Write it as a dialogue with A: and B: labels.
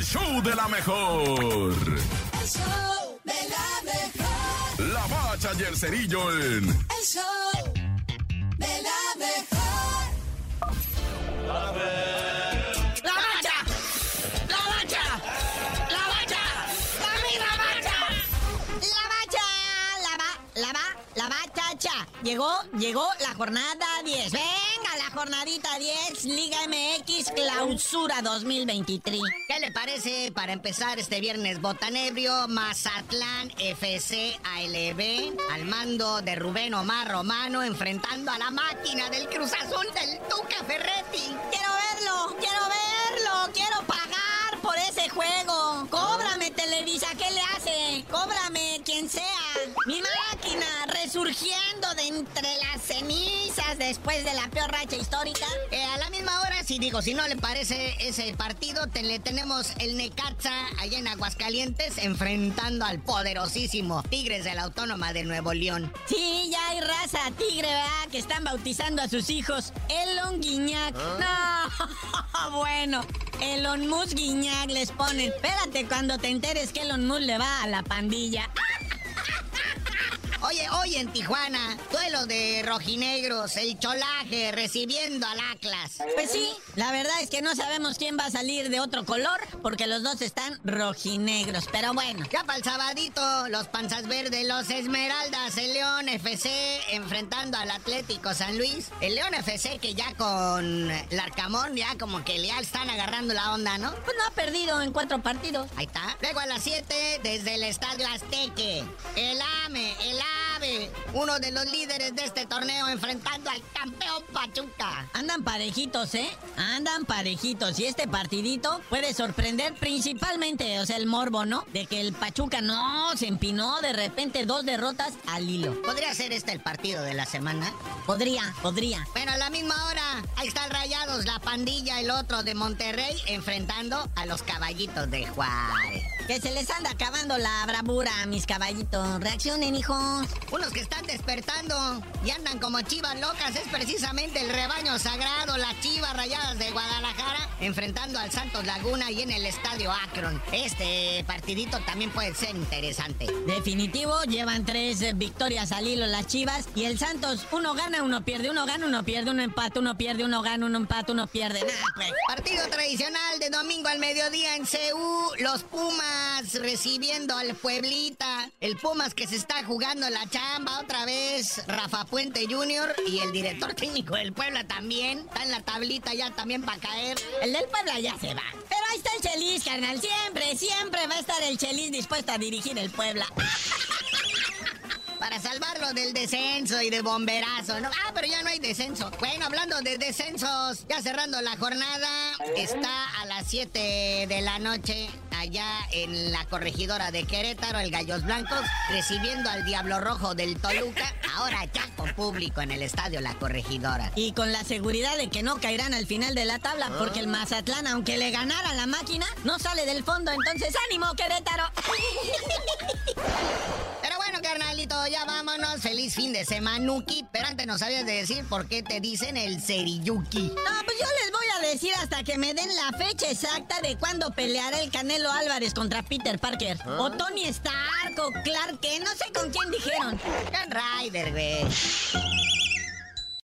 A: al show de la mejor.
B: El show de la mejor.
A: La bacha y el cerillo en
B: El show de la mejor.
C: ¡La bacha! ¡La bacha! ¡La bacha! ¡Dame la bacha!
D: La bacha, la va, la va, la bachacha. Llegó, llegó la jornada 10. Venga, la jornadita 10, Liga MX Clausura 2023.
C: ¿Qué le parece para empezar este viernes botanebrio Mazatlán FC ALB al mando de Rubén Omar Romano enfrentando a la máquina del Cruz Azul del Tuca Ferretti?
D: Quiero verlo, quiero verlo, quiero pagar por ese juego. Cóbrame, Televisa, ¿qué le hace? Cóbrame, quien sea. Mi máquina resurgiendo de entre las cenizas después de la peor racha histórica.
C: Eh, a la misma hora, si digo, si no le parece ese partido, te- le tenemos el Necaxa allá en Aguascalientes enfrentando al poderosísimo Tigres de la Autónoma de Nuevo León.
D: Sí, ya hay raza tigre, ¿verdad? Que están bautizando a sus hijos Elon Guiñac. No, bueno, Elon Musk Guiñac les ponen. Espérate cuando te enteres que Elon Musk le va a la pandilla.
C: Oye, hoy en Tijuana, duelo de rojinegros, el cholaje recibiendo al Atlas.
D: Pues sí, la verdad es que no sabemos quién va a salir de otro color, porque los dos están rojinegros. Pero bueno,
C: Ya para el sabadito, los panzas verdes, los Esmeraldas, el León FC enfrentando al Atlético San Luis. El León FC que ya con Larcamón ya como que ya están agarrando la onda, ¿no?
D: pues no ha perdido en cuatro partidos.
C: Ahí está. Luego a las 7 desde el Estadio Azteque. El el uno de los líderes de este torneo enfrentando al campeón Pachuca.
D: Andan parejitos, ¿eh? Andan parejitos. Y este partidito puede sorprender principalmente, o sea, el morbo, ¿no? De que el Pachuca no se empinó de repente dos derrotas al hilo.
C: ¿Podría ser este el partido de la semana?
D: Podría, podría.
C: Pero a la misma hora, ahí están Rayados, la pandilla, el otro de Monterrey, enfrentando a los caballitos de Juárez.
D: Que se les anda acabando la bravura mis caballitos. Reaccionen, hijos.
C: Unos que están despertando y andan como chivas locas es precisamente el rebaño sagrado, las chivas rayadas de Guadalajara, enfrentando al Santos Laguna y en el estadio Akron. Este partidito también puede ser interesante.
D: Definitivo, llevan tres victorias al hilo las chivas. Y el Santos, uno gana, uno pierde, uno gana, uno pierde, uno empata, uno pierde, uno gana, uno empata, uno pierde. Nah, pues.
C: Partido tradicional de domingo al mediodía en CU. Los Pumas recibiendo al Pueblita. El Pumas que se está jugando la chamba otra vez. Rafa Puente Jr. y el director técnico del Puebla también. Está en la tablita ya también para caer.
D: El del Puebla ya se va. Pero ahí está el Chelis, carnal. Siempre, siempre va a estar el Chelis dispuesto a dirigir el Puebla.
C: Para salvarlo del descenso y de bomberazo, ¿no? Ah, pero ya no hay descenso. Bueno, hablando de descensos, ya cerrando la jornada, está a las 7 de la noche allá en la corregidora de Querétaro, el Gallos Blancos, recibiendo al Diablo Rojo del Toluca, ahora ya con público en el estadio La Corregidora.
D: Y con la seguridad de que no caerán al final de la tabla, porque el Mazatlán, aunque le ganara la máquina, no sale del fondo. Entonces, ánimo, Querétaro.
C: Pero bueno, carnalito, ya vámonos. Feliz fin de semanuki. Pero antes nos sabías de decir por qué te dicen el Seriyuki.
D: No, pues yo les decir hasta que me den la fecha exacta de cuándo peleará el Canelo Álvarez contra Peter Parker. O Tony Stark, o Clark Kent, no sé con quién dijeron.
C: Ken Ryder, güey.